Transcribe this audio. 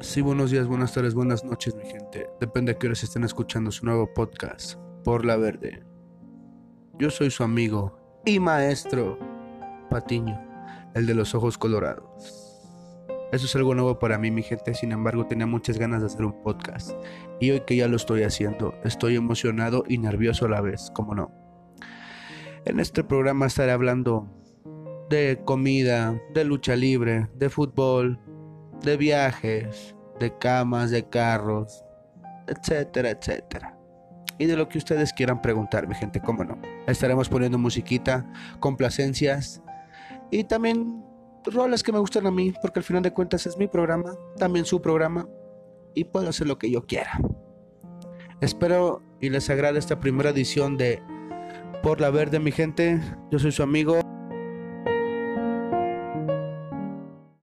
Sí, buenos días, buenas tardes, buenas noches, mi gente. Depende de qué horas estén escuchando su nuevo podcast, Por la Verde. Yo soy su amigo y maestro, Patiño, el de los ojos colorados. Eso es algo nuevo para mí, mi gente. Sin embargo, tenía muchas ganas de hacer un podcast. Y hoy que ya lo estoy haciendo, estoy emocionado y nervioso a la vez, como no. En este programa estaré hablando de comida, de lucha libre, de fútbol, de viajes, de camas, de carros, etcétera, etcétera. Y de lo que ustedes quieran preguntar, mi gente, cómo no. Estaremos poniendo musiquita, complacencias y también roles que me gustan a mí, porque al final de cuentas es mi programa, también su programa, y puedo hacer lo que yo quiera. Espero y les agrade esta primera edición de Por la Verde, mi gente. Yo soy su amigo.